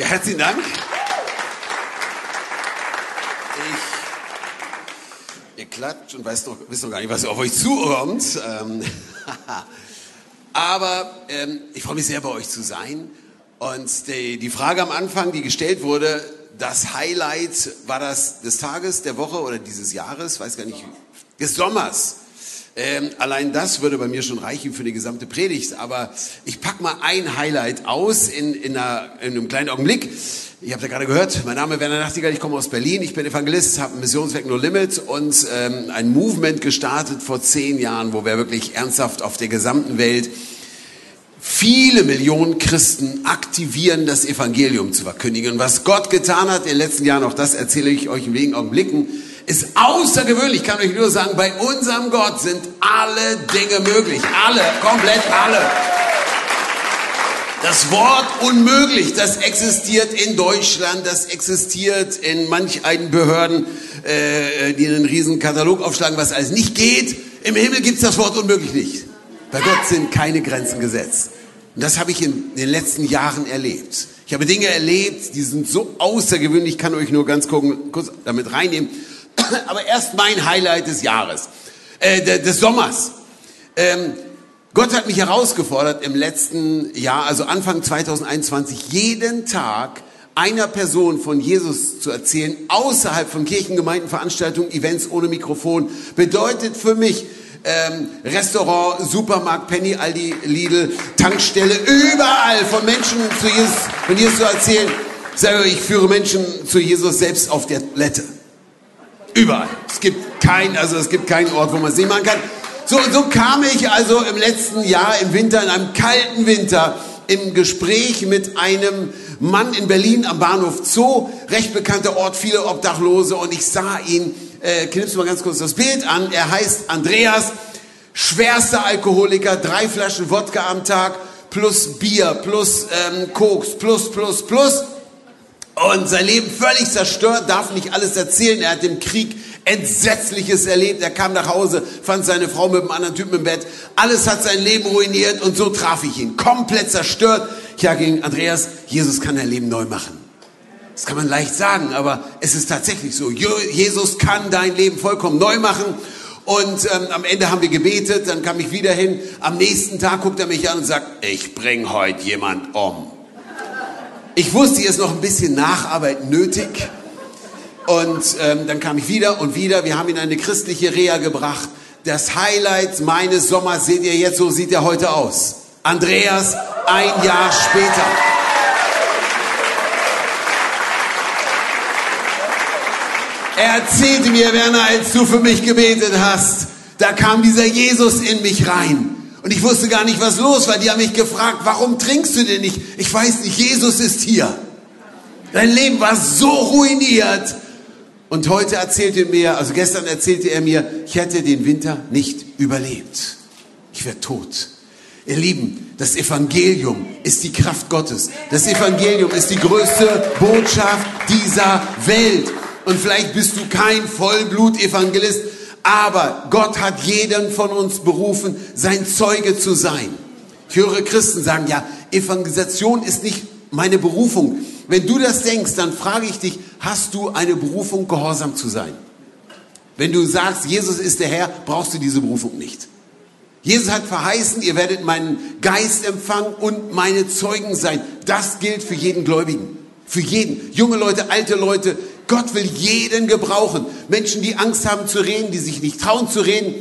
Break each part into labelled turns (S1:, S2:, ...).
S1: Ja, herzlichen Dank. Ich, ihr klatscht und weißt noch, wisst noch gar nicht, was auf euch zukommt. Ähm, aber ähm, ich freue mich sehr, bei euch zu sein. Und die, die Frage am Anfang, die gestellt wurde, das Highlight war das des Tages, der Woche oder dieses Jahres, weiß gar nicht, des Sommers. Ähm, allein das würde bei mir schon reichen für die gesamte Predigt. Aber ich pack mal ein Highlight aus in, in, einer, in einem kleinen Augenblick. Ich habe ja gerade gehört, mein Name ist Werner Nachtigall, ich komme aus Berlin, ich bin Evangelist, habe Missionswerk No Limit und ähm, ein Movement gestartet vor zehn Jahren, wo wir wirklich ernsthaft auf der gesamten Welt viele Millionen Christen aktivieren, das Evangelium zu verkündigen. Und was Gott getan hat in den letzten Jahren, auch das erzähle ich euch in wenigen Augenblicken, ist außergewöhnlich. Ich kann euch nur sagen, bei unserem Gott sind alle Dinge möglich. Alle, komplett alle. Das Wort unmöglich, das existiert in Deutschland, das existiert in manch einen Behörden, äh, die einen riesen Katalog aufschlagen, was alles nicht geht. Im Himmel gibt es das Wort unmöglich nicht. Bei Gott sind keine Grenzen gesetzt. Und das habe ich in den letzten Jahren erlebt. Ich habe Dinge erlebt, die sind so außergewöhnlich, ich kann euch nur ganz kurz damit reinnehmen. Aber erst mein Highlight des Jahres, äh, des Sommers. Ähm, Gott hat mich herausgefordert im letzten Jahr, also Anfang 2021, jeden Tag einer Person von Jesus zu erzählen, außerhalb von Kirchengemeinden, Veranstaltungen, Events ohne Mikrofon, bedeutet für mich, ähm, Restaurant, Supermarkt, Penny, Aldi, Lidl, Tankstelle, überall von Menschen zu Jesus, von Jesus zu erzählen. Ich führe Menschen zu Jesus selbst auf der Toilette. Überall. Es gibt kein, also es gibt keinen Ort, wo man es nicht machen kann. So, so kam ich also im letzten Jahr im Winter, in einem kalten Winter, im Gespräch mit einem Mann in Berlin am Bahnhof Zoo, recht bekannter Ort, viele Obdachlose, und ich sah ihn, äh, knippst mal ganz kurz das Bild an, er heißt Andreas, schwerster Alkoholiker, drei Flaschen Wodka am Tag, plus Bier, plus ähm, Koks, plus, plus, plus. Und sein Leben völlig zerstört, darf nicht alles erzählen. Er hat im Krieg Entsetzliches erlebt. Er kam nach Hause, fand seine Frau mit einem anderen Typen im Bett. Alles hat sein Leben ruiniert und so traf ich ihn. Komplett zerstört. Ich sage ihm, Andreas, Jesus kann dein Leben neu machen. Das kann man leicht sagen, aber es ist tatsächlich so. Jesus kann dein Leben vollkommen neu machen. Und ähm, am Ende haben wir gebetet, dann kam ich wieder hin. Am nächsten Tag guckt er mich an und sagt, ich bring heute jemand um. Ich wusste, hier ist noch ein bisschen Nacharbeit nötig. Und ähm, dann kam ich wieder und wieder. Wir haben ihn in eine christliche Reha gebracht. Das Highlight meines Sommers seht ihr jetzt, so sieht er heute aus. Andreas, ein Jahr später. Er erzählte mir, Werner, als du für mich gebetet hast, da kam dieser Jesus in mich rein. Und ich wusste gar nicht, was los war. Die haben mich gefragt, warum trinkst du denn nicht? Ich weiß nicht, Jesus ist hier. Dein Leben war so ruiniert. Und heute erzählte er mir, also gestern erzählte er mir, ich hätte den Winter nicht überlebt. Ich wäre tot. Ihr Lieben, das Evangelium ist die Kraft Gottes. Das Evangelium ist die größte Botschaft dieser Welt. Und vielleicht bist du kein Vollblut-Evangelist, aber Gott hat jeden von uns berufen, sein Zeuge zu sein. Ich höre Christen sagen, ja, Evangelisation ist nicht meine Berufung. Wenn du das denkst, dann frage ich dich, hast du eine Berufung, gehorsam zu sein? Wenn du sagst, Jesus ist der Herr, brauchst du diese Berufung nicht. Jesus hat verheißen, ihr werdet meinen Geist empfangen und meine Zeugen sein. Das gilt für jeden Gläubigen. Für jeden. Junge Leute, alte Leute, Gott will jeden gebrauchen. Menschen, die Angst haben zu reden, die sich nicht trauen zu reden.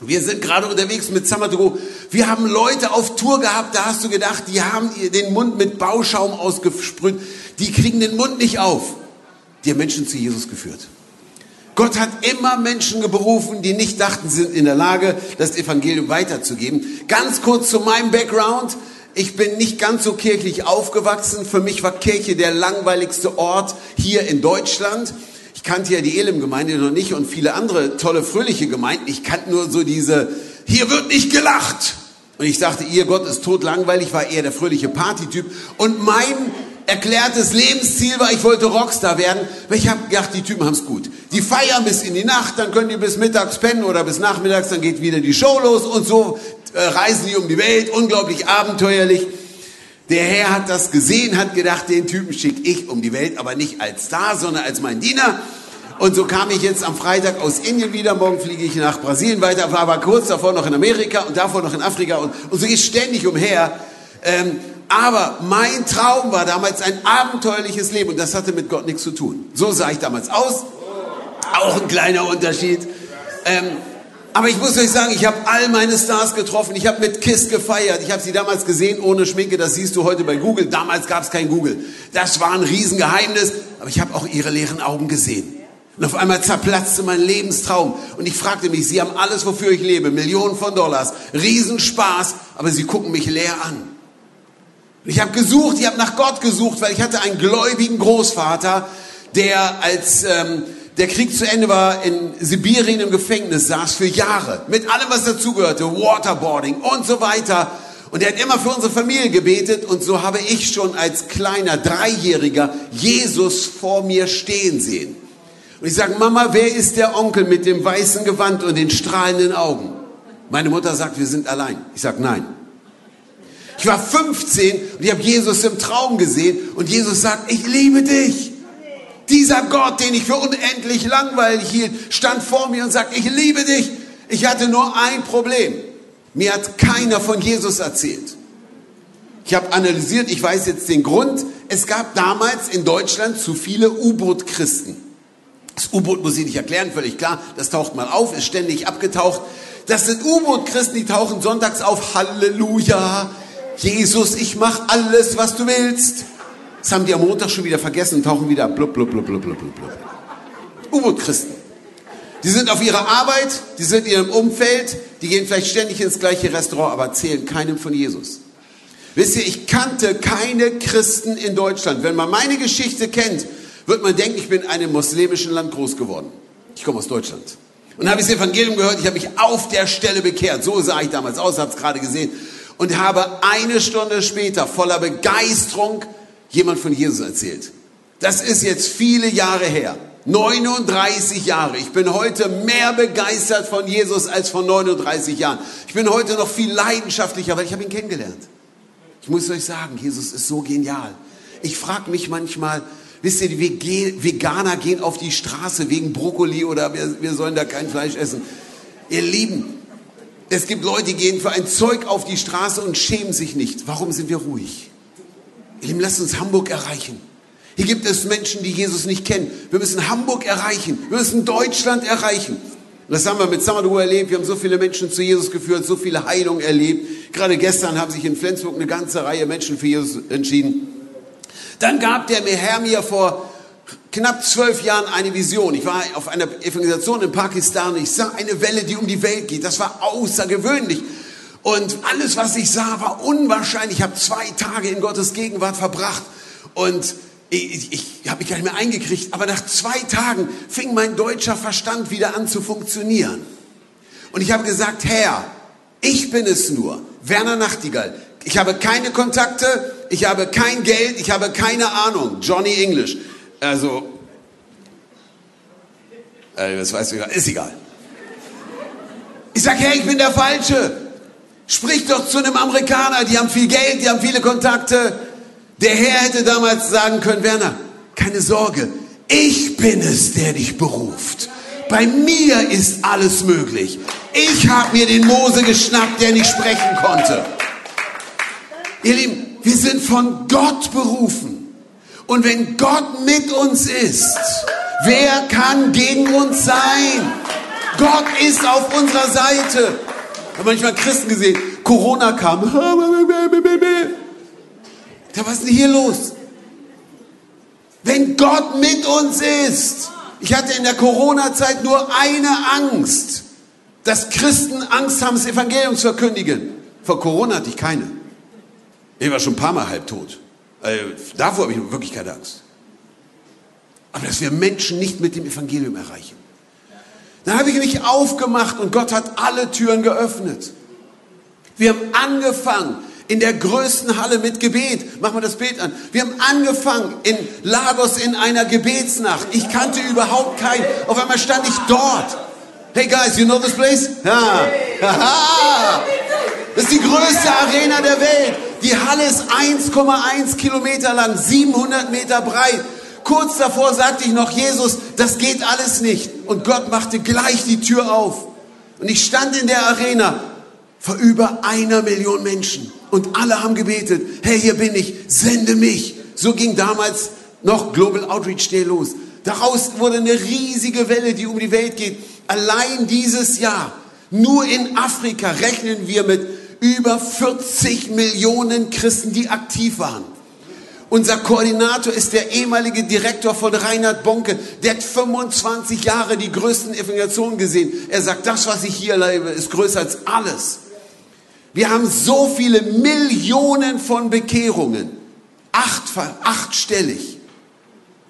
S1: Wir sind gerade unterwegs mit Summer Wir haben Leute auf Tour gehabt, da hast du gedacht, die haben den Mund mit Bauschaum ausgesprüht. Die kriegen den Mund nicht auf. Die haben Menschen zu Jesus geführt. Gott hat immer Menschen berufen, die nicht dachten, sie sind in der Lage, das Evangelium weiterzugeben. Ganz kurz zu meinem Background. Ich bin nicht ganz so kirchlich aufgewachsen. Für mich war Kirche der langweiligste Ort hier in Deutschland. Ich kannte ja die Elim-Gemeinde noch nicht und viele andere tolle, fröhliche Gemeinden. Ich kannte nur so diese, hier wird nicht gelacht. Und ich dachte, ihr Gott ist tot langweilig, war eher der fröhliche Partytyp. Und mein erklärtes Lebensziel war, ich wollte Rockstar werden, weil ich habe gedacht, die Typen haben's gut. Die feiern bis in die Nacht, dann können die bis mittags pennen oder bis nachmittags, dann geht wieder die Show los und so äh, reisen die um die Welt, unglaublich abenteuerlich. Der Herr hat das gesehen, hat gedacht, den Typen schicke ich um die Welt, aber nicht als Star, sondern als mein Diener. Und so kam ich jetzt am Freitag aus Indien wieder. Morgen fliege ich nach Brasilien weiter, war aber kurz davor noch in Amerika und davor noch in Afrika. Und, und so geht es ständig umher. Ähm, aber mein Traum war damals ein abenteuerliches Leben und das hatte mit Gott nichts zu tun. So sah ich damals aus. Auch ein kleiner Unterschied. Ähm, aber ich muss euch sagen, ich habe all meine Stars getroffen. Ich habe mit Kiss gefeiert. Ich habe sie damals gesehen ohne Schminke. Das siehst du heute bei Google. Damals gab es kein Google. Das war ein Riesengeheimnis. Aber ich habe auch ihre leeren Augen gesehen. Und auf einmal zerplatzte mein Lebenstraum. Und ich fragte mich, sie haben alles, wofür ich lebe. Millionen von Dollars. Riesenspaß. Aber sie gucken mich leer an. Und ich habe gesucht, ich habe nach Gott gesucht, weil ich hatte einen gläubigen Großvater, der als ähm, der Krieg zu Ende war, in Sibirien im Gefängnis saß für Jahre. Mit allem, was dazugehörte. Waterboarding und so weiter. Und er hat immer für unsere Familie gebetet und so habe ich schon als kleiner Dreijähriger Jesus vor mir stehen sehen. Und ich sage, Mama, wer ist der Onkel mit dem weißen Gewand und den strahlenden Augen? Meine Mutter sagt, wir sind allein. Ich sage, nein. Ich war 15 und ich habe Jesus im Traum gesehen und Jesus sagt, ich liebe dich. Dieser Gott, den ich für unendlich langweilig hielt, stand vor mir und sagt, ich liebe dich. Ich hatte nur ein Problem. Mir hat keiner von Jesus erzählt. Ich habe analysiert, ich weiß jetzt den Grund. Es gab damals in Deutschland zu viele U-Boot-Christen. Das U-Boot muss ich nicht erklären, völlig klar. Das taucht mal auf, ist ständig abgetaucht. Das sind U-Boot-Christen, die tauchen sonntags auf. Halleluja. Jesus, ich mach alles, was du willst. Das haben die am Montag schon wieder vergessen und tauchen wieder blub, blub, blub, blub, blub, blub. U-Boot-Christen. Die sind auf ihrer Arbeit, die sind in ihrem Umfeld, die gehen vielleicht ständig ins gleiche Restaurant, aber erzählen keinem von Jesus. Wisst ihr, ich kannte keine Christen in Deutschland. Wenn man meine Geschichte kennt, wird man denken, ich bin in einem muslimischen Land groß geworden. Ich komme aus Deutschland. Und habe ich das Evangelium gehört, ich habe mich auf der Stelle bekehrt. So sah ich damals aus, habe es gerade gesehen. Und habe eine Stunde später voller Begeisterung jemand von Jesus erzählt. Das ist jetzt viele Jahre her. 39 Jahre. Ich bin heute mehr begeistert von Jesus als von 39 Jahren. Ich bin heute noch viel leidenschaftlicher, weil ich habe ihn kennengelernt. Ich muss euch sagen, Jesus ist so genial. Ich frage mich manchmal, wisst ihr, die Veganer gehen auf die Straße wegen Brokkoli oder wir, wir sollen da kein Fleisch essen. Ihr Lieben, es gibt Leute, die gehen für ein Zeug auf die Straße und schämen sich nicht. Warum sind wir ruhig? Ihr Lieben, lasst uns Hamburg erreichen. Hier gibt es Menschen, die Jesus nicht kennen. Wir müssen Hamburg erreichen. Wir müssen Deutschland erreichen. Und das haben wir mit Samadou erlebt. Wir haben so viele Menschen zu Jesus geführt, so viele Heilungen erlebt. Gerade gestern haben sich in Flensburg eine ganze Reihe Menschen für Jesus entschieden. Dann gab der Herr mir vor knapp zwölf Jahren eine Vision. Ich war auf einer Evangelisation in Pakistan. Ich sah eine Welle, die um die Welt geht. Das war außergewöhnlich. Und alles, was ich sah, war unwahrscheinlich. Ich habe zwei Tage in Gottes Gegenwart verbracht und ich, ich, ich habe mich gar nicht mehr eingekriegt. Aber nach zwei Tagen fing mein deutscher Verstand wieder an zu funktionieren. Und ich habe gesagt, Herr, ich bin es nur, Werner Nachtigall. Ich habe keine Kontakte, ich habe kein Geld, ich habe keine Ahnung. Johnny English. Also, äh, das weiß ich, ist egal. Ich sage, Herr, ich bin der Falsche. Sprich doch zu einem Amerikaner, die haben viel Geld, die haben viele Kontakte. Der Herr hätte damals sagen können, Werner, keine Sorge, ich bin es, der dich beruft. Bei mir ist alles möglich. Ich habe mir den Mose geschnappt, der nicht sprechen konnte. Ihr Lieben, wir sind von Gott berufen. Und wenn Gott mit uns ist, wer kann gegen uns sein? Gott ist auf unserer Seite habe manchmal Christen gesehen, Corona kam. Da was ist denn hier los? Wenn Gott mit uns ist. Ich hatte in der Corona-Zeit nur eine Angst, dass Christen Angst haben, das Evangelium zu verkündigen. Vor Corona hatte ich keine. Ich war schon ein paar Mal halbtot. Also, davor habe ich wirklich keine Angst. Aber dass wir Menschen nicht mit dem Evangelium erreichen. Dann habe ich mich aufgemacht und Gott hat alle Türen geöffnet. Wir haben angefangen in der größten Halle mit Gebet. Mach mal das Bild an. Wir haben angefangen in Lagos in einer Gebetsnacht. Ich kannte überhaupt keinen. Auf einmal stand ich dort. Hey guys, you know this place? Ja. Das ist die größte Arena der Welt. Die Halle ist 1,1 Kilometer lang, 700 Meter breit. Kurz davor sagte ich noch, Jesus, das geht alles nicht. Und Gott machte gleich die Tür auf. Und ich stand in der Arena vor über einer Million Menschen. Und alle haben gebetet, hey, hier bin ich, sende mich. So ging damals noch Global Outreach Day los. Daraus wurde eine riesige Welle, die um die Welt geht. Allein dieses Jahr, nur in Afrika rechnen wir mit über 40 Millionen Christen, die aktiv waren. Unser Koordinator ist der ehemalige Direktor von Reinhard Bonke. Der hat 25 Jahre die größten Evangelisationen gesehen. Er sagt, das, was ich hier erlebe, ist größer als alles. Wir haben so viele Millionen von Bekehrungen. Acht, achtstellig.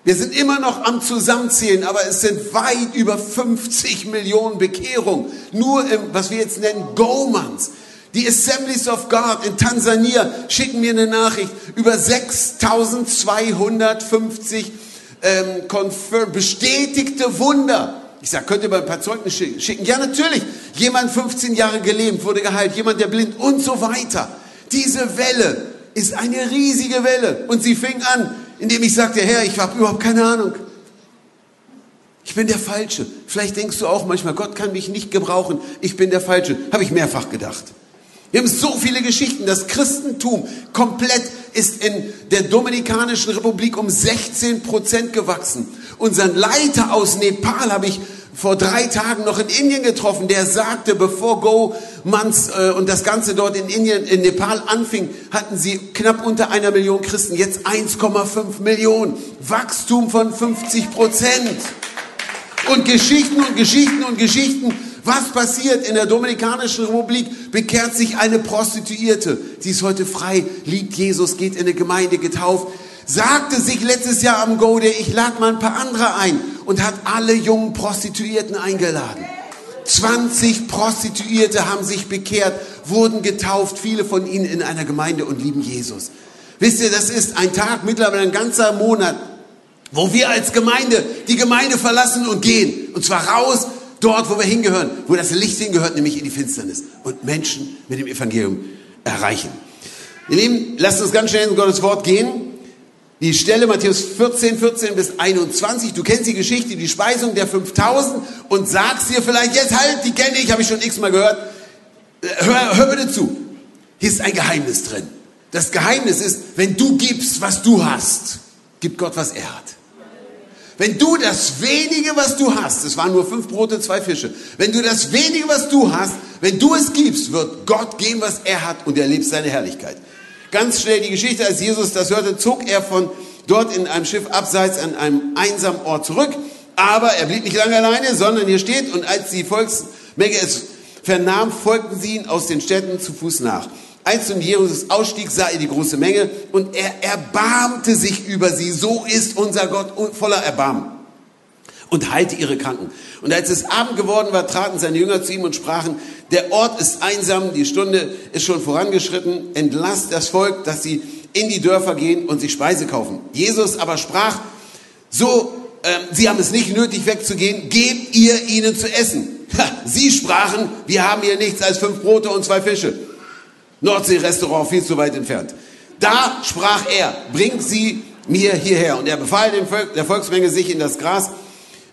S1: Wir sind immer noch am Zusammenzählen, aber es sind weit über 50 Millionen Bekehrungen. Nur im, was wir jetzt nennen, Go-Mans. Die Assemblies of God in Tansania schicken mir eine Nachricht über 6250 ähm, bestätigte Wunder. Ich sage, könnt ihr mal ein paar Zeugnisse schicken? Ja, natürlich. Jemand 15 Jahre gelebt, wurde geheilt, jemand, der blind und so weiter. Diese Welle ist eine riesige Welle. Und sie fing an, indem ich sagte, Herr, ich habe überhaupt keine Ahnung. Ich bin der Falsche. Vielleicht denkst du auch manchmal, Gott kann mich nicht gebrauchen. Ich bin der Falsche. Habe ich mehrfach gedacht. Wir haben so viele Geschichten. Das Christentum komplett ist in der Dominikanischen Republik um 16 Prozent gewachsen. Unseren Leiter aus Nepal habe ich vor drei Tagen noch in Indien getroffen, der sagte, bevor Go Mans äh, und das Ganze dort in Indien, in Nepal anfing, hatten sie knapp unter einer Million Christen, jetzt 1,5 Millionen. Wachstum von 50 Prozent. Und Geschichten und Geschichten und Geschichten. Was passiert in der Dominikanischen Republik? Bekehrt sich eine Prostituierte. Sie ist heute frei, liebt Jesus, geht in eine Gemeinde getauft sagte sich letztes Jahr am Go Day, ich lade mal ein paar andere ein und hat alle jungen Prostituierten eingeladen. 20 Prostituierte haben sich bekehrt, wurden getauft, viele von ihnen in einer Gemeinde und lieben Jesus. Wisst ihr, das ist ein Tag, mittlerweile ein ganzer Monat, wo wir als Gemeinde die Gemeinde verlassen und gehen. Und zwar raus, dort, wo wir hingehören, wo das Licht hingehört, nämlich in die Finsternis. Und Menschen mit dem Evangelium erreichen. Ihr Lieben, lasst uns ganz schnell in Gottes Wort gehen. Die Stelle Matthäus 14, 14 bis 21. Du kennst die Geschichte, die Speisung der 5000 und sagst dir vielleicht, jetzt halt, die kenne ich, habe ich schon x-mal gehört. Hör, hör bitte zu. Hier ist ein Geheimnis drin. Das Geheimnis ist, wenn du gibst, was du hast, gibt Gott, was er hat. Wenn du das wenige, was du hast, es waren nur fünf Brote, zwei Fische, wenn du das wenige, was du hast, wenn du es gibst, wird Gott geben, was er hat und er erlebst seine Herrlichkeit. Ganz schnell die Geschichte, als Jesus das hörte, zog er von dort in einem Schiff abseits an einem einsamen Ort zurück. Aber er blieb nicht lange alleine, sondern hier steht, und als die Volksmenge es vernahm, folgten sie ihn aus den Städten zu Fuß nach. Als nun Jesus ausstieg, sah er die große Menge und er erbarmte sich über sie. So ist unser Gott voller Erbarmen und heilte ihre Kranken. Und als es Abend geworden war, traten seine Jünger zu ihm und sprachen, der Ort ist einsam, die Stunde ist schon vorangeschritten, entlasst das Volk, dass sie in die Dörfer gehen und sich Speise kaufen. Jesus aber sprach, so, äh, sie haben es nicht nötig wegzugehen, gebt ihr ihnen zu essen. Ha, sie sprachen, wir haben hier nichts als fünf Brote und zwei Fische. Nordsee-Restaurant viel zu weit entfernt. Da sprach er, bringt sie mir hierher. Und er befahl dem Volk, der Volksmenge, sich in das Gras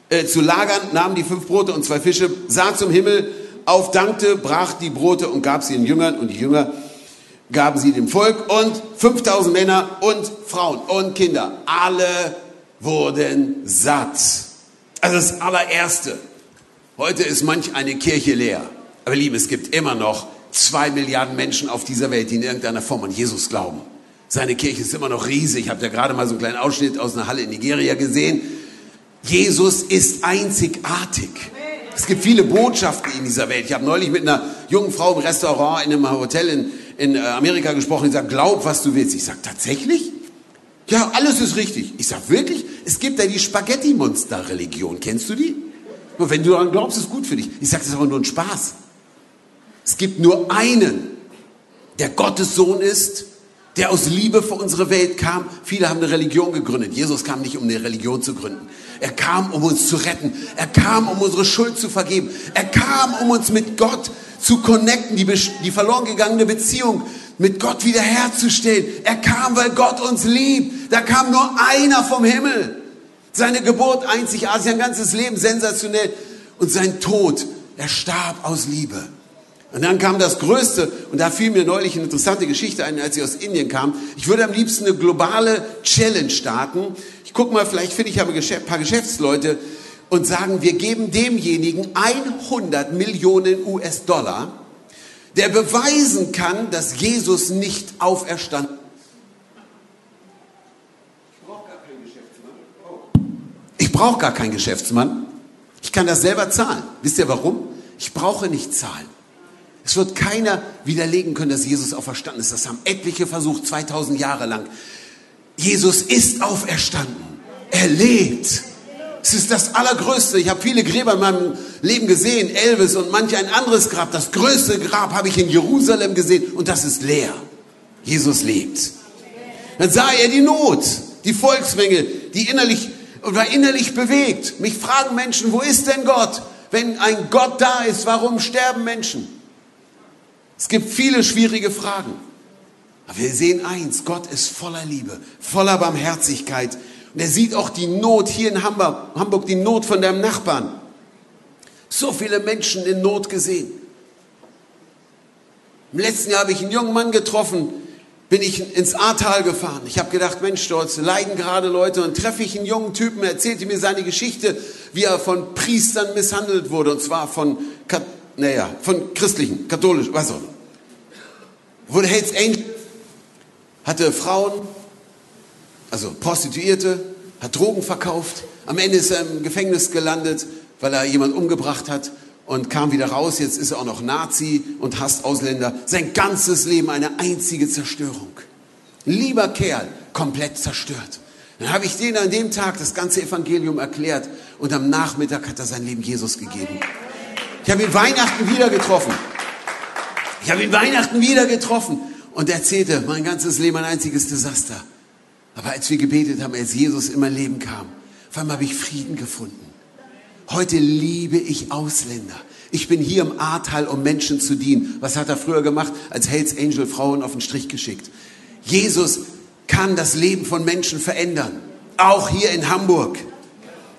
S1: äh, zu lagern, nahm die fünf Brote und zwei Fische, sah zum Himmel auf, dankte, brach die Brote und gab sie den Jüngern und die Jünger gaben sie dem Volk und 5000 Männer und Frauen und Kinder. Alle wurden satt. Also das allererste. Heute ist manch eine Kirche leer. Aber liebe, es gibt immer noch zwei Milliarden Menschen auf dieser Welt, die in irgendeiner Form an Jesus glauben. Seine Kirche ist immer noch riesig. Ich habe ja gerade mal so einen kleinen Ausschnitt aus einer Halle in Nigeria gesehen. Jesus ist einzigartig. Es gibt viele Botschaften in dieser Welt. Ich habe neulich mit einer jungen Frau im Restaurant in einem Hotel in, in äh, Amerika gesprochen. Die sagt, glaub, was du willst. Ich sage, tatsächlich? Ja, alles ist richtig. Ich sage, wirklich? Es gibt da die Spaghetti-Monster-Religion. Kennst du die? Und wenn du daran glaubst, ist gut für dich. Ich sage, das ist aber nur ein Spaß. Es gibt nur einen, der Gottes Sohn ist, der aus Liebe für unsere Welt kam. Viele haben eine Religion gegründet. Jesus kam nicht, um eine Religion zu gründen. Er kam, um uns zu retten. Er kam, um unsere Schuld zu vergeben. Er kam, um uns mit Gott zu connecten, die, die verloren gegangene Beziehung mit Gott wiederherzustellen. Er kam, weil Gott uns liebt. Da kam nur einer vom Himmel. Seine Geburt einzigartig, sein ganzes Leben sensationell. Und sein Tod, er starb aus Liebe. Und dann kam das Größte, und da fiel mir neulich eine interessante Geschichte ein, als ich aus Indien kam. Ich würde am liebsten eine globale Challenge starten. Ich gucke mal, vielleicht finde ich ja ein paar Geschäftsleute und sagen, wir geben demjenigen 100 Millionen US-Dollar, der beweisen kann, dass Jesus nicht auferstanden ist. Ich brauche gar keinen Geschäftsmann. Ich kann das selber zahlen. Wisst ihr warum? Ich brauche nicht zahlen. Es wird keiner widerlegen können, dass Jesus auferstanden ist. Das haben etliche versucht, 2000 Jahre lang. Jesus ist auferstanden. Er lebt. Es ist das Allergrößte. Ich habe viele Gräber in meinem Leben gesehen, Elvis und manch ein anderes Grab. Das größte Grab habe ich in Jerusalem gesehen und das ist leer. Jesus lebt. Dann sah er die Not, die Volksmenge, die innerlich und war innerlich bewegt. Mich fragen Menschen, wo ist denn Gott? Wenn ein Gott da ist, warum sterben Menschen? Es gibt viele schwierige Fragen. Aber wir sehen eins, Gott ist voller Liebe, voller Barmherzigkeit. Und er sieht auch die Not hier in Hamburg, Hamburg die Not von deinem Nachbarn. So viele Menschen in Not gesehen. Im letzten Jahr habe ich einen jungen Mann getroffen, bin ich ins Ahrtal gefahren. Ich habe gedacht, Mensch, dort leiden gerade Leute und treffe ich einen jungen Typen, er erzählte mir seine Geschichte, wie er von Priestern misshandelt wurde, und zwar von, naja, von christlichen, katholischen, was auch immer. Wurde Hells Angel, hatte Frauen, also Prostituierte, hat Drogen verkauft. Am Ende ist er im Gefängnis gelandet, weil er jemanden umgebracht hat und kam wieder raus. Jetzt ist er auch noch Nazi und hasst Ausländer. Sein ganzes Leben eine einzige Zerstörung. Lieber Kerl, komplett zerstört. Dann habe ich denen an dem Tag das ganze Evangelium erklärt und am Nachmittag hat er sein Leben Jesus gegeben. Ich habe ihn Weihnachten wieder getroffen. Ich habe ihn Weihnachten wieder getroffen und erzählte, mein ganzes Leben ein einziges Desaster. Aber als wir gebetet haben, als Jesus in mein Leben kam, vor allem habe ich Frieden gefunden. Heute liebe ich Ausländer. Ich bin hier im Ahrtal, um Menschen zu dienen. Was hat er früher gemacht? Als Hells Angel Frauen auf den Strich geschickt. Jesus kann das Leben von Menschen verändern. Auch hier in Hamburg.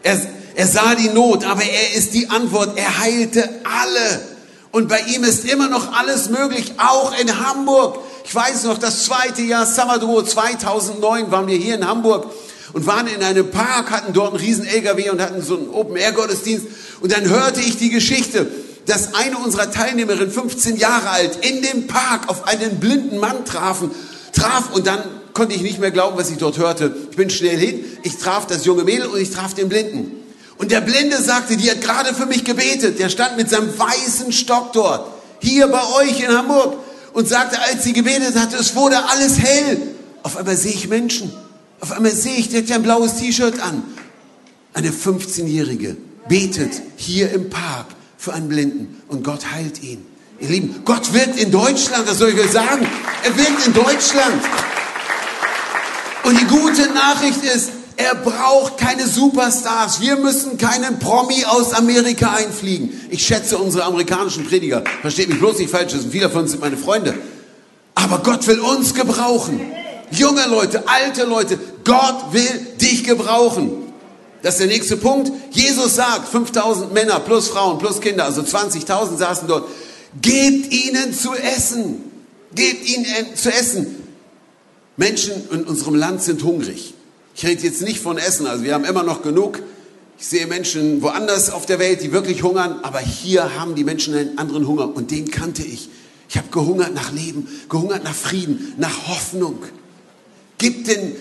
S1: Er, er sah die Not, aber er ist die Antwort. Er heilte alle. Und bei ihm ist immer noch alles möglich, auch in Hamburg. Ich weiß noch, das zweite Jahr Summer 2009 waren wir hier in Hamburg und waren in einem Park, hatten dort einen riesen LKW und hatten so einen Open-Air-Gottesdienst. Und dann hörte ich die Geschichte, dass eine unserer Teilnehmerinnen, 15 Jahre alt, in dem Park auf einen blinden Mann trafen, traf und dann konnte ich nicht mehr glauben, was ich dort hörte. Ich bin schnell hin, ich traf das junge Mädel und ich traf den Blinden. Und der Blinde sagte, die hat gerade für mich gebetet. Der stand mit seinem weißen Stock dort, hier bei euch in Hamburg, und sagte, als sie gebetet hatte, es wurde alles hell. Auf einmal sehe ich Menschen. Auf einmal sehe ich, der hat ja ein blaues T-Shirt an. Eine 15-Jährige betet hier im Park für einen Blinden und Gott heilt ihn. Ihr Lieben, Gott wirkt in Deutschland, das soll ich euch sagen. Er wirkt in Deutschland. Und die gute Nachricht ist, er braucht keine Superstars. Wir müssen keinen Promi aus Amerika einfliegen. Ich schätze unsere amerikanischen Prediger. Versteht mich bloß nicht falsch, viele von uns sind meine Freunde. Aber Gott will uns gebrauchen. Junge Leute, alte Leute, Gott will dich gebrauchen. Das ist der nächste Punkt. Jesus sagt, 5000 Männer plus Frauen plus Kinder, also 20.000 saßen dort. Gebt ihnen zu essen. Gebt ihnen zu essen. Menschen in unserem Land sind hungrig. Ich rede jetzt nicht von Essen, also wir haben immer noch genug. Ich sehe Menschen woanders auf der Welt, die wirklich hungern, aber hier haben die Menschen einen anderen Hunger und den kannte ich. Ich habe gehungert nach Leben, gehungert nach Frieden, nach Hoffnung. Gibt, denn,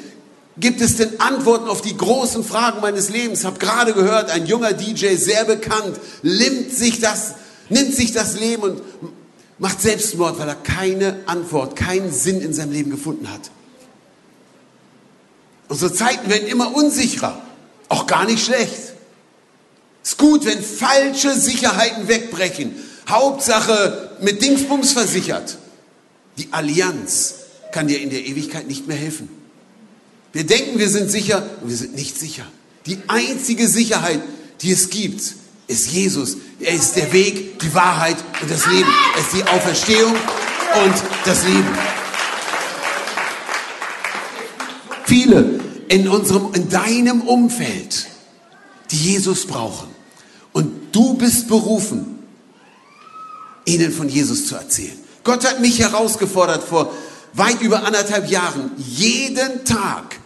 S1: gibt es denn Antworten auf die großen Fragen meines Lebens? Ich habe gerade gehört, ein junger DJ, sehr bekannt, nimmt sich, das, nimmt sich das Leben und macht Selbstmord, weil er keine Antwort, keinen Sinn in seinem Leben gefunden hat. Unsere Zeiten werden immer unsicherer. Auch gar nicht schlecht. Ist gut, wenn falsche Sicherheiten wegbrechen. Hauptsache mit Dingsbums versichert. Die Allianz kann dir in der Ewigkeit nicht mehr helfen. Wir denken, wir sind sicher und wir sind nicht sicher. Die einzige Sicherheit, die es gibt, ist Jesus. Er ist der Weg, die Wahrheit und das Leben. Er ist die Auferstehung und das Leben. Viele in unserem, in deinem Umfeld, die Jesus brauchen. Und du bist berufen, ihnen von Jesus zu erzählen. Gott hat mich herausgefordert vor weit über anderthalb Jahren, jeden Tag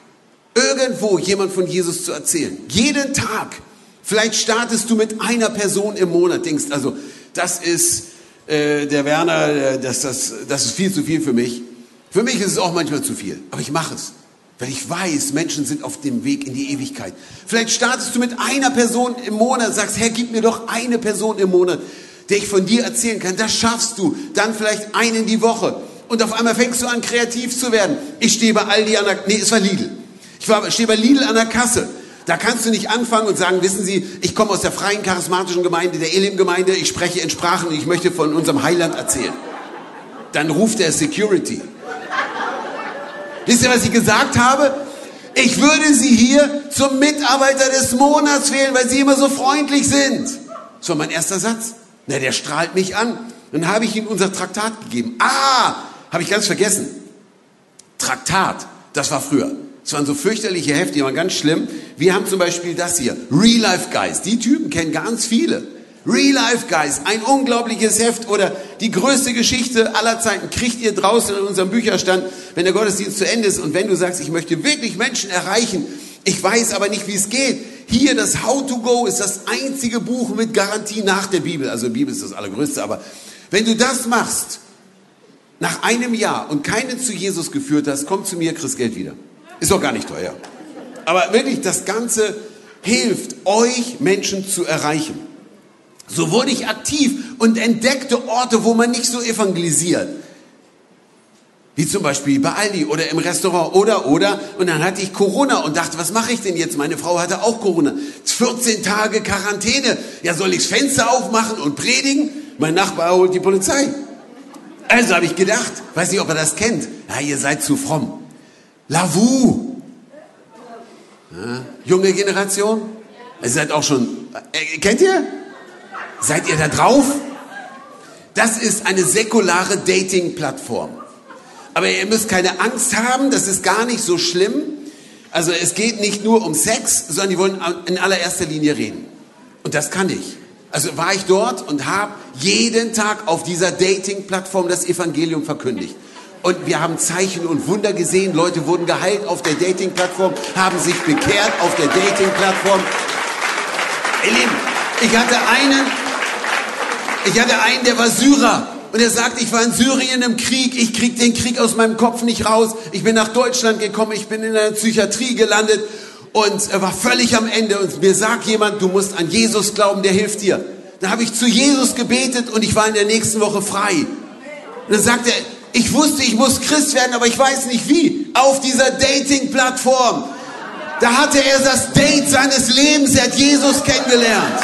S1: irgendwo jemand von Jesus zu erzählen. Jeden Tag. Vielleicht startest du mit einer Person im Monat, denkst also, das ist äh, der Werner, äh, das, das, das ist viel zu viel für mich. Für mich ist es auch manchmal zu viel, aber ich mache es. Weil ich weiß, Menschen sind auf dem Weg in die Ewigkeit. Vielleicht startest du mit einer Person im Monat, sagst, Herr, gib mir doch eine Person im Monat, der ich von dir erzählen kann. Das schaffst du. Dann vielleicht einen die Woche. Und auf einmal fängst du an, kreativ zu werden. Ich stehe bei Aldi an der, nee, es war Lidl. Ich war, stehe bei Lidl an der Kasse. Da kannst du nicht anfangen und sagen, wissen Sie, ich komme aus der freien charismatischen Gemeinde, der Elim-Gemeinde, ich spreche in Sprachen und ich möchte von unserem Heiland erzählen. Dann ruft der Security. Wisst ihr, was ich gesagt habe? Ich würde Sie hier zum Mitarbeiter des Monats wählen, weil Sie immer so freundlich sind. Das war mein erster Satz. Na, der strahlt mich an. Dann habe ich ihm unser Traktat gegeben. Ah, habe ich ganz vergessen. Traktat, das war früher. Das waren so fürchterliche Hefte, die waren ganz schlimm. Wir haben zum Beispiel das hier, Real Life Guys. Die Typen kennen ganz viele. Real Life Guys, ein unglaubliches Heft oder die größte Geschichte aller Zeiten kriegt ihr draußen in unserem Bücherstand, wenn der Gottesdienst zu Ende ist und wenn du sagst, ich möchte wirklich Menschen erreichen, ich weiß aber nicht, wie es geht. Hier das How to Go ist das einzige Buch mit Garantie nach der Bibel. Also Bibel ist das allergrößte, aber wenn du das machst, nach einem Jahr und keinen zu Jesus geführt hast, komm zu mir, kriegst Geld wieder. Ist doch gar nicht teuer. Aber wirklich, das Ganze hilft euch Menschen zu erreichen. So wurde ich aktiv und entdeckte Orte, wo man nicht so evangelisiert. Wie zum Beispiel bei Aldi oder im Restaurant oder, oder. Und dann hatte ich Corona und dachte, was mache ich denn jetzt? Meine Frau hatte auch Corona. 14 Tage Quarantäne. Ja, soll ich das Fenster aufmachen und predigen? Mein Nachbar holt die Polizei. Also habe ich gedacht, weiß nicht, ob er das kennt. Ja, ihr seid zu fromm. Lavu. Ja, junge Generation. Ihr seid auch schon, äh, kennt ihr? Seid ihr da drauf? Das ist eine säkulare Dating-Plattform. Aber ihr müsst keine Angst haben, das ist gar nicht so schlimm. Also es geht nicht nur um Sex, sondern die wollen in allererster Linie reden. Und das kann ich. Also war ich dort und habe jeden Tag auf dieser Dating-Plattform das Evangelium verkündigt. Und wir haben Zeichen und Wunder gesehen. Leute wurden geheilt auf der Dating-Plattform, haben sich bekehrt auf der Dating-Plattform. Ihr Lieben, ich hatte einen, ich hatte einen, der war Syrer. Und er sagt, ich war in Syrien im Krieg, ich krieg den Krieg aus meinem Kopf nicht raus. Ich bin nach Deutschland gekommen, ich bin in einer Psychiatrie gelandet und er war völlig am Ende. Und mir sagt jemand, du musst an Jesus glauben, der hilft dir. Dann habe ich zu Jesus gebetet und ich war in der nächsten Woche frei. Und dann sagt er, ich wusste, ich muss Christ werden, aber ich weiß nicht wie. Auf dieser Dating-Plattform. Da hatte er das Date seines Lebens, er hat Jesus kennengelernt.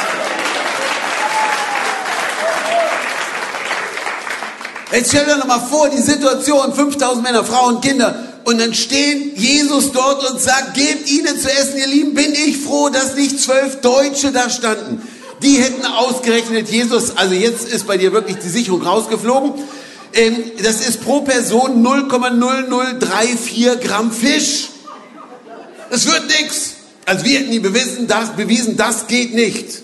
S1: Jetzt stell dir doch mal vor, die Situation, 5000 Männer, Frauen, Kinder, und dann stehen Jesus dort und sagt, gebt ihnen zu essen, ihr Lieben, bin ich froh, dass nicht zwölf Deutsche da standen. Die hätten ausgerechnet, Jesus, also jetzt ist bei dir wirklich die Sicherung rausgeflogen. Ähm, das ist pro Person 0,0034 Gramm Fisch. Das wird nichts. Also wir hätten nie bewiesen das, bewiesen, das geht nicht.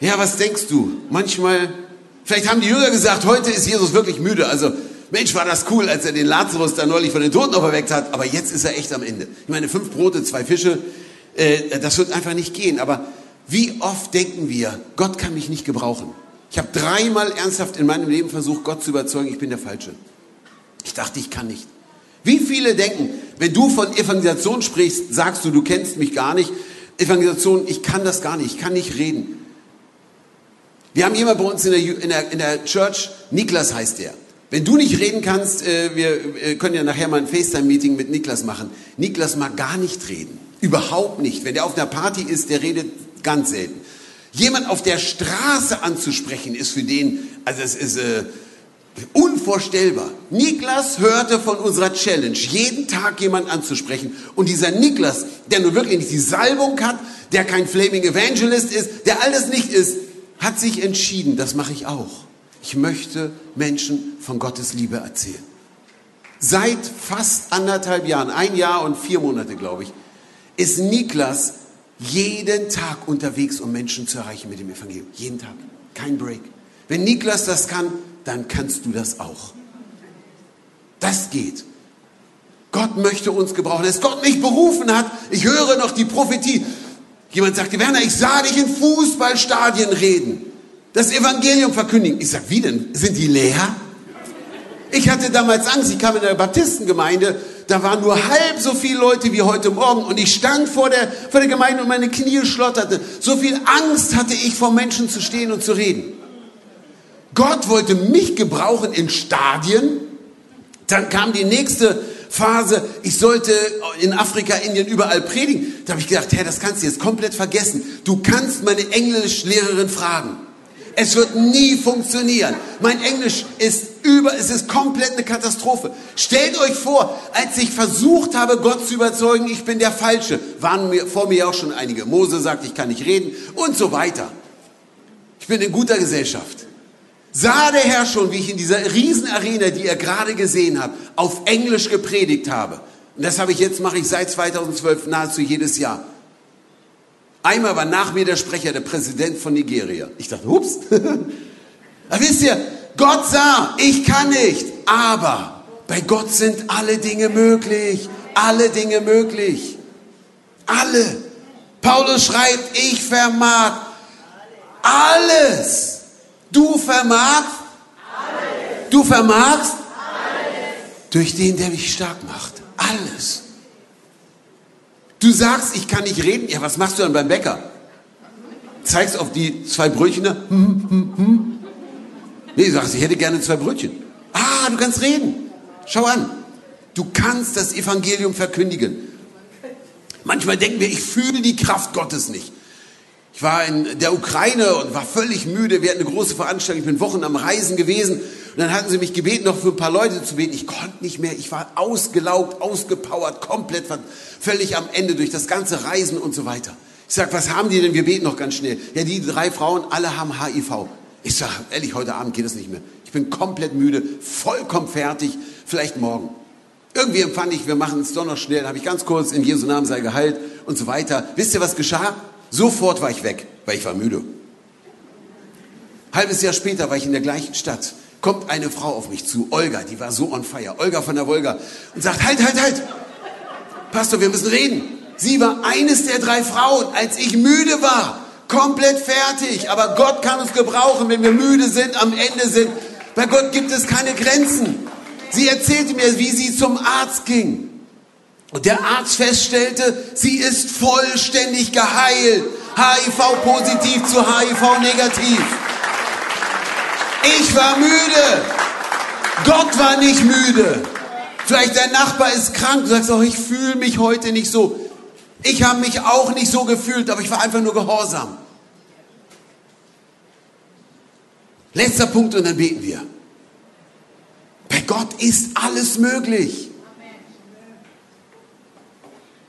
S1: Ja, was denkst du? Manchmal Vielleicht haben die Jünger gesagt, heute ist Jesus wirklich müde. Also, Mensch, war das cool, als er den Lazarus da neulich von den Toten auferweckt hat. Aber jetzt ist er echt am Ende. Ich meine, fünf Brote, zwei Fische, äh, das wird einfach nicht gehen. Aber wie oft denken wir, Gott kann mich nicht gebrauchen? Ich habe dreimal ernsthaft in meinem Leben versucht, Gott zu überzeugen, ich bin der Falsche. Ich dachte, ich kann nicht. Wie viele denken, wenn du von Evangelisation sprichst, sagst du, du kennst mich gar nicht. Evangelisation, ich kann das gar nicht, ich kann nicht reden. Wir haben jemand bei uns in der, in der, in der Church, Niklas heißt der. Wenn du nicht reden kannst, äh, wir äh, können ja nachher mal ein FaceTime-Meeting mit Niklas machen. Niklas mag gar nicht reden. Überhaupt nicht. Wenn der auf einer Party ist, der redet ganz selten. Jemand auf der Straße anzusprechen, ist für den, also es ist äh, unvorstellbar. Niklas hörte von unserer Challenge, jeden Tag jemand anzusprechen. Und dieser Niklas, der nur wirklich nicht die Salbung hat, der kein Flaming Evangelist ist, der alles nicht ist, hat sich entschieden, das mache ich auch. Ich möchte Menschen von Gottes Liebe erzählen. Seit fast anderthalb Jahren, ein Jahr und vier Monate, glaube ich, ist Niklas jeden Tag unterwegs, um Menschen zu erreichen mit dem Evangelium. Jeden Tag. Kein Break. Wenn Niklas das kann, dann kannst du das auch. Das geht. Gott möchte uns gebrauchen. Dass Gott mich berufen hat, ich höre noch die Prophetie. Jemand sagte, Werner, ich sah dich in Fußballstadien reden, das Evangelium verkündigen. Ich sag, wie denn? Sind die leer? Ich hatte damals Angst, ich kam in der Baptistengemeinde, da waren nur halb so viele Leute wie heute Morgen und ich stand vor der, vor der Gemeinde und meine Knie schlotterte. So viel Angst hatte ich, vor Menschen zu stehen und zu reden. Gott wollte mich gebrauchen in Stadien. Dann kam die nächste Phase, ich sollte in Afrika, Indien überall predigen. Da habe ich gedacht, Herr, das kannst du jetzt komplett vergessen. Du kannst meine Englischlehrerin fragen. Es wird nie funktionieren. Mein Englisch ist über, es ist komplett eine Katastrophe. Stellt euch vor, als ich versucht habe, Gott zu überzeugen, ich bin der Falsche, waren mir, vor mir auch schon einige. Mose sagt, ich kann nicht reden und so weiter. Ich bin in guter Gesellschaft. Sah der Herr schon, wie ich in dieser Riesenarena, die er gerade gesehen hat, auf Englisch gepredigt habe. Und das habe ich jetzt, mache ich seit 2012 nahezu jedes Jahr. Einmal war nach mir der Sprecher, der Präsident von Nigeria. Ich dachte, ups. Aber wisst ihr, Gott sah, ich kann nicht, aber bei Gott sind alle Dinge möglich. Alle Dinge möglich. Alle. Paulus schreibt, ich vermag alles. Du vermagst. Alles. Du vermagst. Alles. Durch den, der mich stark macht. Alles. Du sagst, ich kann nicht reden. Ja, was machst du dann beim Bäcker? Zeigst auf die zwei Brötchen da. Hm, hm, hm. Nee, du sagst, ich hätte gerne zwei Brötchen. Ah, du kannst reden. Schau an. Du kannst das Evangelium verkündigen. Manchmal denken wir, ich fühle die Kraft Gottes nicht. Ich war in der Ukraine und war völlig müde. Wir hatten eine große Veranstaltung. Ich bin Wochen am Reisen gewesen. Und dann hatten sie mich gebeten, noch für ein paar Leute zu beten. Ich konnte nicht mehr. Ich war ausgelaugt, ausgepowert, komplett völlig am Ende durch das ganze Reisen und so weiter. Ich sag, was haben die denn? Wir beten noch ganz schnell. Ja, die drei Frauen, alle haben HIV. Ich sag, ehrlich, heute Abend geht es nicht mehr. Ich bin komplett müde, vollkommen fertig. Vielleicht morgen. Irgendwie empfand ich, wir machen es doch noch schnell. Habe ich ganz kurz in Jesu Namen sei geheilt und so weiter. Wisst ihr, was geschah? Sofort war ich weg, weil ich war müde. Halbes Jahr später war ich in der gleichen Stadt. Kommt eine Frau auf mich zu, Olga, die war so on fire, Olga von der Wolga, und sagt, halt, halt, halt, Pastor, wir müssen reden. Sie war eines der drei Frauen, als ich müde war, komplett fertig. Aber Gott kann uns gebrauchen, wenn wir müde sind, am Ende sind. Bei Gott gibt es keine Grenzen. Sie erzählte mir, wie sie zum Arzt ging. Und der Arzt feststellte, sie ist vollständig geheilt. HIV-positiv zu HIV-negativ. Ich war müde. Gott war nicht müde. Vielleicht dein Nachbar ist krank. Du sagst auch, ich fühle mich heute nicht so. Ich habe mich auch nicht so gefühlt, aber ich war einfach nur gehorsam. Letzter Punkt und dann beten wir. Bei Gott ist alles möglich.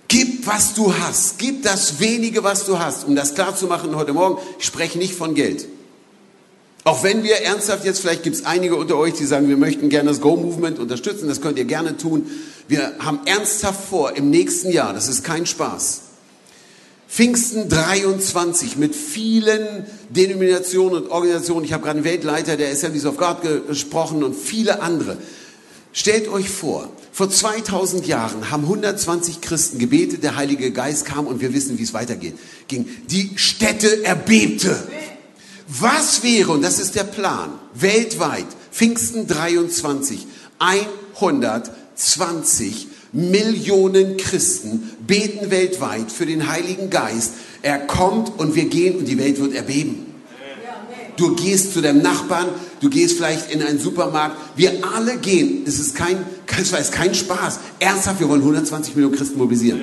S1: Gib, was du hast. Gib das wenige, was du hast. Um das klar zu machen heute Morgen, ich spreche nicht von Geld. Auch wenn wir ernsthaft jetzt, vielleicht gibt es einige unter euch, die sagen, wir möchten gerne das Go-Movement unterstützen, das könnt ihr gerne tun. Wir haben ernsthaft vor, im nächsten Jahr, das ist kein Spaß, Pfingsten 23 mit vielen Denominationen und Organisationen. Ich habe gerade einen Weltleiter der Assemblies of God gesprochen und viele andere. Stellt euch vor, vor 2000 Jahren haben 120 Christen gebetet, der Heilige Geist kam und wir wissen, wie es weitergeht. Ging. Die Städte erbebte. Was wäre, und das ist der Plan, weltweit, Pfingsten 23, 120 Millionen Christen beten weltweit für den Heiligen Geist. Er kommt und wir gehen und die Welt wird erbeben. Du gehst zu deinem Nachbarn, du gehst vielleicht in einen Supermarkt. Wir alle gehen. Es ist kein, es ist kein Spaß. Ernsthaft, wir wollen 120 Millionen Christen mobilisieren.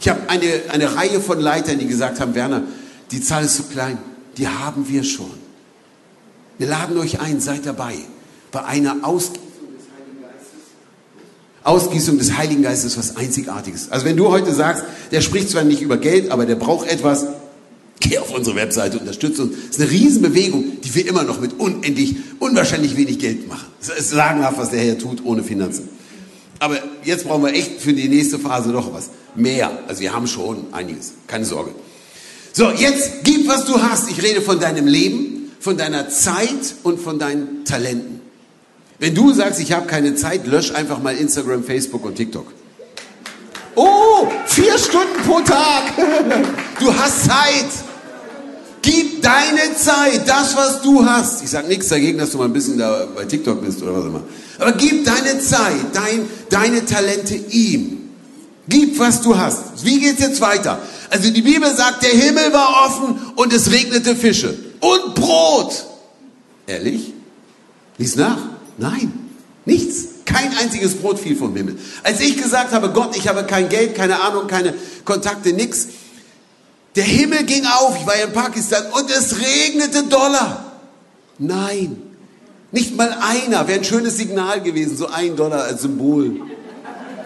S1: Ich habe eine, eine Reihe von Leitern, die gesagt haben, Werner, die Zahl ist zu klein. Die haben wir schon. Wir laden euch ein, seid dabei bei einer Ausgießung des Heiligen Geistes. Ausgießung des Heiligen Geistes ist was Einzigartiges. Also wenn du heute sagst, der spricht zwar nicht über Geld, aber der braucht etwas, Geh auf unsere Webseite, unterstütze uns. Das ist eine Riesenbewegung, die wir immer noch mit unendlich, unwahrscheinlich wenig Geld machen. Es ist sagenhaft, was der Herr tut, ohne Finanzen. Aber jetzt brauchen wir echt für die nächste Phase noch was. Mehr. Also wir haben schon einiges. Keine Sorge. So, jetzt gib, was du hast. Ich rede von deinem Leben, von deiner Zeit und von deinen Talenten. Wenn du sagst, ich habe keine Zeit, lösch einfach mal Instagram, Facebook und TikTok. Oh, vier Stunden pro Tag. Du hast Zeit. Gib deine Zeit, das, was du hast. Ich sage nichts dagegen, dass du mal ein bisschen da bei TikTok bist oder was immer. Aber gib deine Zeit, dein, deine Talente ihm. Gib, was du hast. Wie geht's jetzt weiter? Also die Bibel sagt, der Himmel war offen und es regnete Fische und Brot. Ehrlich? Lies nach. Nein, nichts. Kein einziges Brot fiel vom Himmel. Als ich gesagt habe, Gott, ich habe kein Geld, keine Ahnung, keine Kontakte, nix. Der Himmel ging auf, ich war ja in Pakistan und es regnete Dollar. Nein, nicht mal einer, wäre ein schönes Signal gewesen, so ein Dollar als Symbol.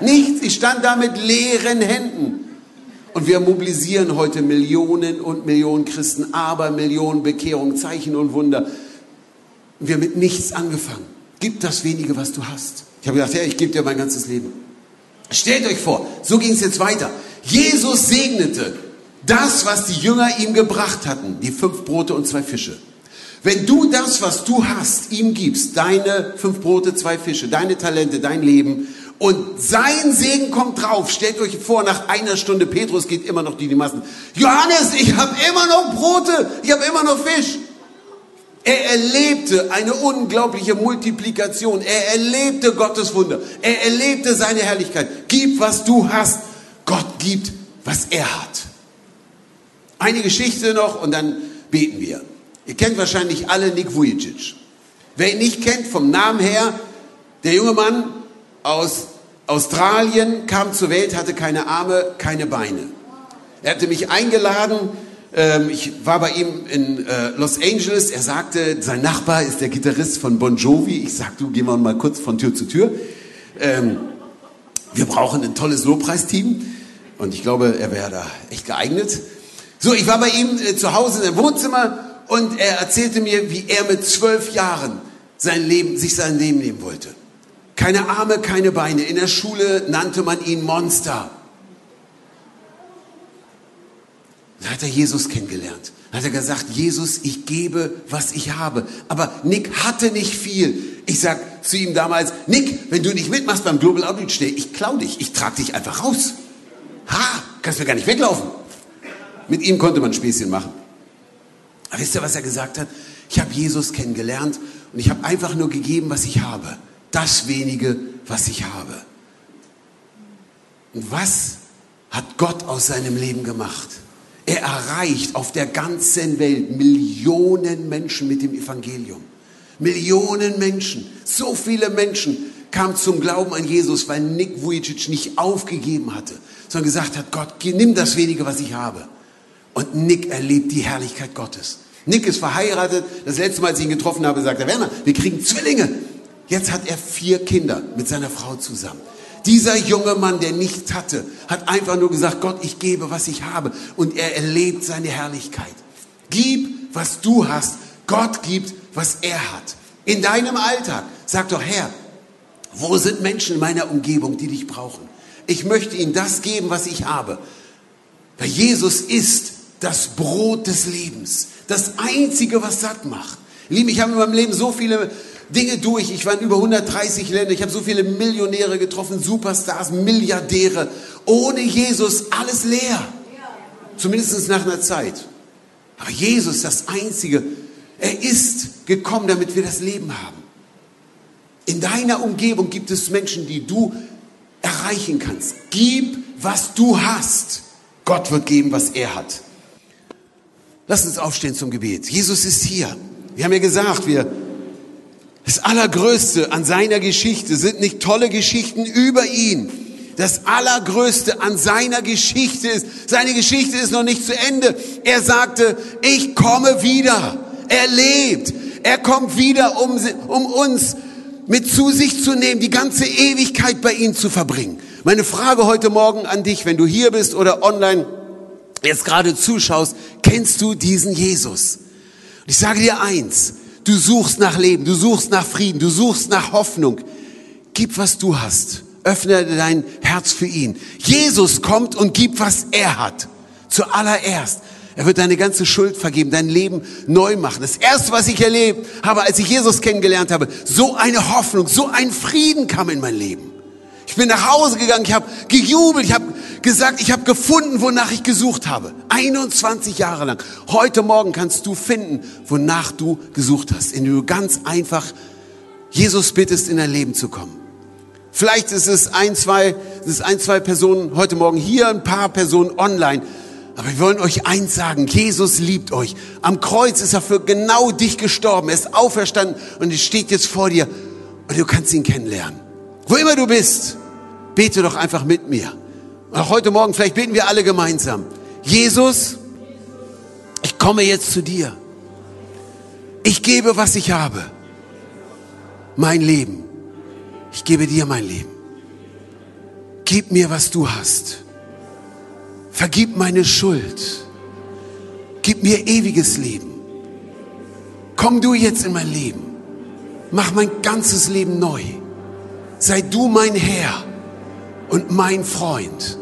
S1: Nichts, ich stand da mit leeren Händen. Und wir mobilisieren heute Millionen und Millionen Christen, aber Millionen Bekehrungen, Zeichen und Wunder. Wir haben mit nichts angefangen. Gib das wenige, was du hast. Ich habe gedacht, Herr, ich gebe dir mein ganzes Leben. Stellt euch vor, so ging es jetzt weiter. Jesus segnete das, was die Jünger ihm gebracht hatten, die fünf Brote und zwei Fische. Wenn du das, was du hast, ihm gibst, deine fünf Brote, zwei Fische, deine Talente, dein Leben, und sein Segen kommt drauf. Stellt euch vor, nach einer Stunde, Petrus geht immer noch die, die Massen. Johannes, ich habe immer noch Brote, ich habe immer noch Fisch. Er erlebte eine unglaubliche Multiplikation. Er erlebte Gottes Wunder. Er erlebte seine Herrlichkeit. Gib, was du hast. Gott gibt, was er hat. Eine Geschichte noch und dann beten wir. Ihr kennt wahrscheinlich alle Nick Vujicic. Wer ihn nicht kennt, vom Namen her, der junge Mann aus Australien kam zur Welt, hatte keine Arme, keine Beine. Er hatte mich eingeladen, ähm, ich war bei ihm in äh, Los Angeles, er sagte, sein Nachbar ist der Gitarrist von Bon Jovi. Ich sagte, du, wir mal kurz von Tür zu Tür. Ähm, wir brauchen ein tolles Lobpreisteam und ich glaube, er wäre da echt geeignet. So, ich war bei ihm äh, zu Hause im Wohnzimmer und er erzählte mir, wie er mit zwölf Jahren sein Leben, sich sein Leben nehmen wollte. Keine Arme, keine Beine. In der Schule nannte man ihn Monster. Da hat er Jesus kennengelernt. Da hat er gesagt, Jesus, ich gebe, was ich habe. Aber Nick hatte nicht viel. Ich sag zu ihm damals, Nick, wenn du nicht mitmachst beim Global Outreach Day, ich klau dich, ich trag dich einfach raus. Ha, kannst mir gar nicht weglaufen. Mit ihm konnte man Späßchen machen. Aber wisst ihr, was er gesagt hat? Ich habe Jesus kennengelernt und ich habe einfach nur gegeben, was ich habe. Das wenige, was ich habe. Und was hat Gott aus seinem Leben gemacht? Er erreicht auf der ganzen Welt Millionen Menschen mit dem Evangelium. Millionen Menschen, so viele Menschen kamen zum Glauben an Jesus, weil Nick Vujicic nicht aufgegeben hatte, sondern gesagt hat, Gott, nimm das wenige, was ich habe. Und Nick erlebt die Herrlichkeit Gottes. Nick ist verheiratet. Das letzte Mal, als ich ihn getroffen habe, sagte er, Werner, wir kriegen Zwillinge. Jetzt hat er vier Kinder mit seiner Frau zusammen. Dieser junge Mann, der nichts hatte, hat einfach nur gesagt, Gott, ich gebe, was ich habe. Und er erlebt seine Herrlichkeit. Gib, was du hast. Gott gibt, was er hat. In deinem Alltag. Sag doch, Herr, wo sind Menschen in meiner Umgebung, die dich brauchen? Ich möchte ihnen das geben, was ich habe. Weil Jesus ist das Brot des Lebens. Das Einzige, was satt macht. Lieben, ich habe in meinem Leben so viele Dinge durch. Ich war in über 130 Ländern. Ich habe so viele Millionäre getroffen, Superstars, Milliardäre. Ohne Jesus alles leer. Zumindest nach einer Zeit. Aber Jesus, das Einzige, er ist gekommen, damit wir das Leben haben. In deiner Umgebung gibt es Menschen, die du erreichen kannst. Gib, was du hast. Gott wird geben, was er hat. Lass uns aufstehen zum Gebet. Jesus ist hier. Wir haben ja gesagt, wir, das Allergrößte an seiner Geschichte sind nicht tolle Geschichten über ihn. Das Allergrößte an seiner Geschichte ist, seine Geschichte ist noch nicht zu Ende. Er sagte, ich komme wieder. Er lebt. Er kommt wieder, um, um uns mit zu sich zu nehmen, die ganze Ewigkeit bei ihm zu verbringen. Meine Frage heute Morgen an dich, wenn du hier bist oder online jetzt gerade zuschaust, kennst du diesen Jesus? Und ich sage dir eins, du suchst nach Leben, du suchst nach Frieden, du suchst nach Hoffnung. Gib, was du hast Öffne dein Herz für ihn. Jesus kommt und gibt, was er hat. Zuallererst. Er wird deine ganze Schuld vergeben, dein Leben neu machen. Das erste, was ich erlebt habe, als ich Jesus kennengelernt habe, so eine Hoffnung, so ein Frieden kam in mein Leben. Ich bin nach Hause gegangen, ich habe gejubelt, ich habe gesagt, ich habe gefunden, wonach ich gesucht habe. 21 Jahre lang. Heute Morgen kannst du finden, wonach du gesucht hast, indem du ganz einfach Jesus bittest, in dein Leben zu kommen. Vielleicht ist es ein, zwei, ist es ein, zwei Personen heute Morgen hier, ein paar Personen online. Aber wir wollen euch eins sagen, Jesus liebt euch. Am Kreuz ist er für genau dich gestorben. Er ist auferstanden und steht jetzt vor dir und du kannst ihn kennenlernen. Wo immer du bist, bete doch einfach mit mir. auch heute Morgen, vielleicht beten wir alle gemeinsam. Jesus, ich komme jetzt zu dir. Ich gebe, was ich habe. Mein Leben. Ich gebe dir mein Leben. Gib mir, was du hast. Vergib meine Schuld. Gib mir ewiges Leben. Komm du jetzt in mein Leben. Mach mein ganzes Leben neu. Sei du mein Herr und mein Freund.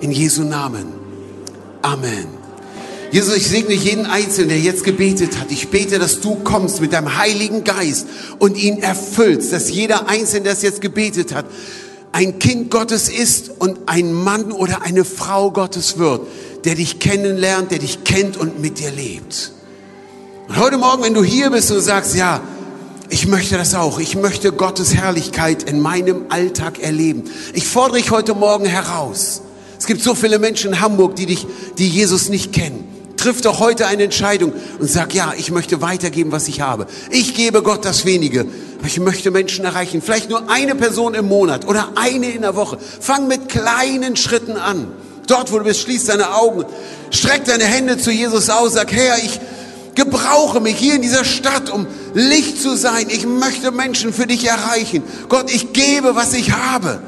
S1: In Jesu Namen. Amen. Jesus, ich segne jeden Einzelnen, der jetzt gebetet hat. Ich bete, dass du kommst mit deinem Heiligen Geist und ihn erfüllst, dass jeder Einzelne, der jetzt gebetet hat, ein Kind Gottes ist und ein Mann oder eine Frau Gottes wird, der dich kennenlernt, der dich kennt und mit dir lebt. Und heute Morgen, wenn du hier bist und sagst, ja, ich möchte das auch. Ich möchte Gottes Herrlichkeit in meinem Alltag erleben. Ich fordere dich heute Morgen heraus. Es gibt so viele Menschen in Hamburg, die dich, die Jesus nicht kennen. Triff doch heute eine Entscheidung und sag, ja, ich möchte weitergeben, was ich habe. Ich gebe Gott das wenige, ich möchte Menschen erreichen. Vielleicht nur eine Person im Monat oder eine in der Woche. Fang mit kleinen Schritten an. Dort, wo du bist, schließ deine Augen, streck deine Hände zu Jesus aus, sag, Herr, ich gebrauche mich hier in dieser Stadt, um Licht zu sein. Ich möchte Menschen für dich erreichen. Gott, ich gebe, was ich habe.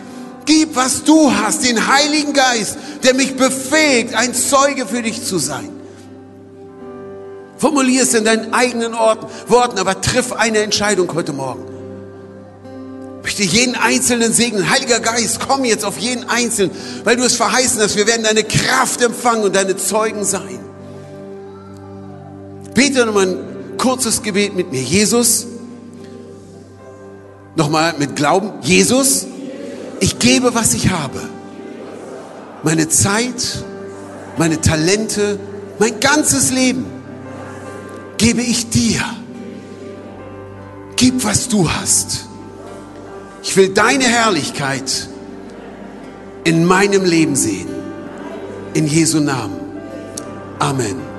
S1: Gib, was du hast, den Heiligen Geist, der mich befähigt, ein Zeuge für dich zu sein. Formulier es in deinen eigenen Worten, aber triff eine Entscheidung heute Morgen. Ich möchte jeden Einzelnen segnen. Heiliger Geist, komm jetzt auf jeden Einzelnen, weil du es verheißen hast. Wir werden deine Kraft empfangen und deine Zeugen sein. Bete nochmal ein kurzes Gebet mit mir. Jesus, nochmal mit Glauben. Jesus, ich gebe, was ich habe. Meine Zeit, meine Talente, mein ganzes Leben gebe ich dir. Gib, was du hast. Ich will deine Herrlichkeit in meinem Leben sehen. In Jesu Namen. Amen.